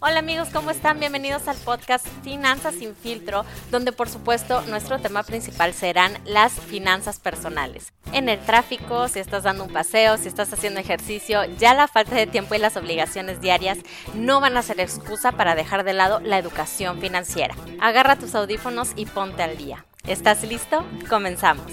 Hola amigos, ¿cómo están? Bienvenidos al podcast Finanzas sin filtro, donde por supuesto nuestro tema principal serán las finanzas personales. En el tráfico, si estás dando un paseo, si estás haciendo ejercicio, ya la falta de tiempo y las obligaciones diarias no van a ser excusa para dejar de lado la educación financiera. Agarra tus audífonos y ponte al día. ¿Estás listo? Comenzamos.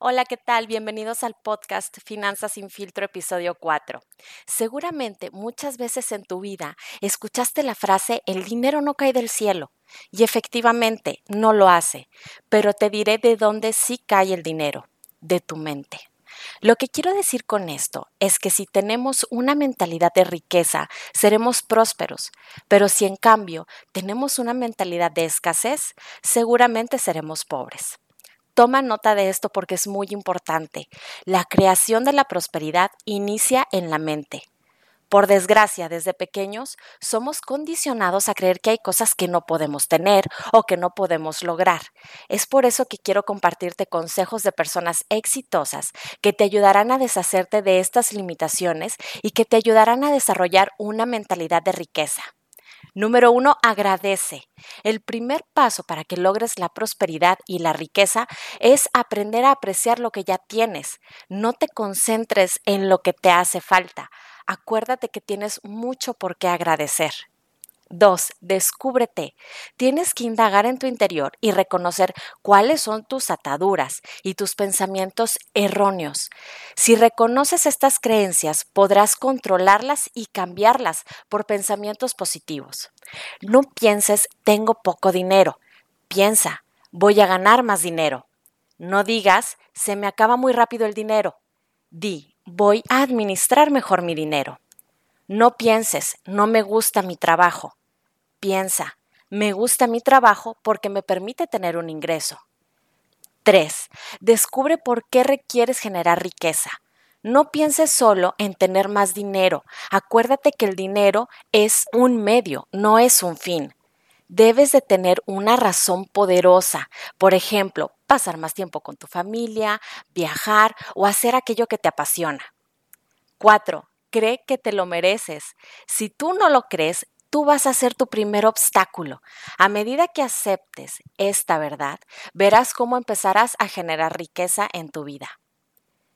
Hola, ¿qué tal? Bienvenidos al podcast Finanzas sin filtro, episodio 4. Seguramente muchas veces en tu vida escuchaste la frase el dinero no cae del cielo. Y efectivamente, no lo hace, pero te diré de dónde sí cae el dinero, de tu mente. Lo que quiero decir con esto es que si tenemos una mentalidad de riqueza, seremos prósperos, pero si en cambio tenemos una mentalidad de escasez, seguramente seremos pobres. Toma nota de esto porque es muy importante. La creación de la prosperidad inicia en la mente. Por desgracia, desde pequeños somos condicionados a creer que hay cosas que no podemos tener o que no podemos lograr. Es por eso que quiero compartirte consejos de personas exitosas que te ayudarán a deshacerte de estas limitaciones y que te ayudarán a desarrollar una mentalidad de riqueza. Número uno, agradece. El primer paso para que logres la prosperidad y la riqueza es aprender a apreciar lo que ya tienes. No te concentres en lo que te hace falta acuérdate que tienes mucho por qué agradecer. 2. Descúbrete. Tienes que indagar en tu interior y reconocer cuáles son tus ataduras y tus pensamientos erróneos. Si reconoces estas creencias, podrás controlarlas y cambiarlas por pensamientos positivos. No pienses tengo poco dinero. Piensa voy a ganar más dinero. No digas se me acaba muy rápido el dinero. Di voy a administrar mejor mi dinero. No pienses, no me gusta mi trabajo. Piensa, me gusta mi trabajo porque me permite tener un ingreso. 3. Descubre por qué requieres generar riqueza. No pienses solo en tener más dinero. Acuérdate que el dinero es un medio, no es un fin. Debes de tener una razón poderosa. Por ejemplo, pasar más tiempo con tu familia, viajar o hacer aquello que te apasiona. 4. Cree que te lo mereces. Si tú no lo crees, tú vas a ser tu primer obstáculo. A medida que aceptes esta verdad, verás cómo empezarás a generar riqueza en tu vida.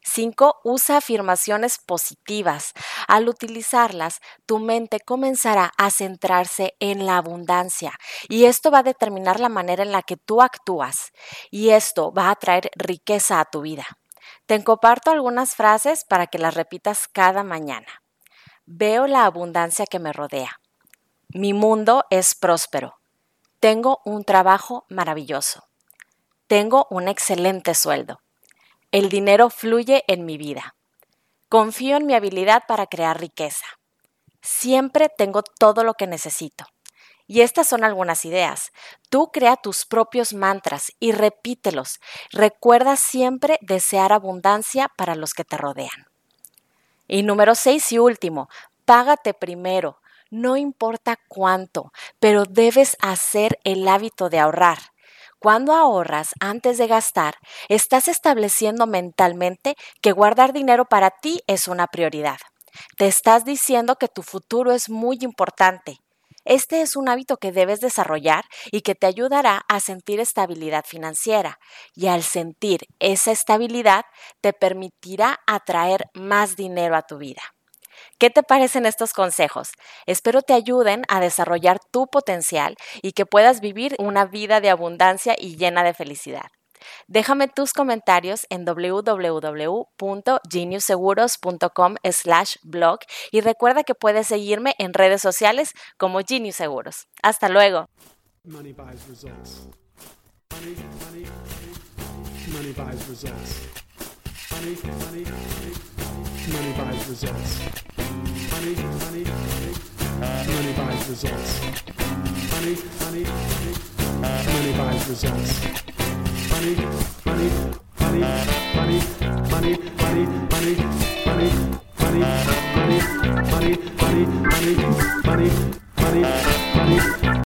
5. Usa afirmaciones positivas. Al utilizarlas, tu mente comenzará a centrarse en la abundancia y esto va a determinar la manera en la que tú actúas y esto va a traer riqueza a tu vida. Te comparto algunas frases para que las repitas cada mañana. Veo la abundancia que me rodea. Mi mundo es próspero. Tengo un trabajo maravilloso. Tengo un excelente sueldo. El dinero fluye en mi vida. Confío en mi habilidad para crear riqueza. Siempre tengo todo lo que necesito. Y estas son algunas ideas. Tú crea tus propios mantras y repítelos. Recuerda siempre desear abundancia para los que te rodean. Y número seis y último, págate primero. No importa cuánto, pero debes hacer el hábito de ahorrar. Cuando ahorras antes de gastar, estás estableciendo mentalmente que guardar dinero para ti es una prioridad. Te estás diciendo que tu futuro es muy importante. Este es un hábito que debes desarrollar y que te ayudará a sentir estabilidad financiera. Y al sentir esa estabilidad, te permitirá atraer más dinero a tu vida. ¿Qué te parecen estos consejos? Espero te ayuden a desarrollar tu potencial y que puedas vivir una vida de abundancia y llena de felicidad. Déjame tus comentarios en www.geniusseguros.com slash blog y recuerda que puedes seguirme en redes sociales como Genius Seguros. Hasta luego. Money, money, money, buys results. Money, money, money, buys results. Money, money, money, buys results. Money, money, money, money, money, money, money, money, money, money, money, money, money, money, money, money.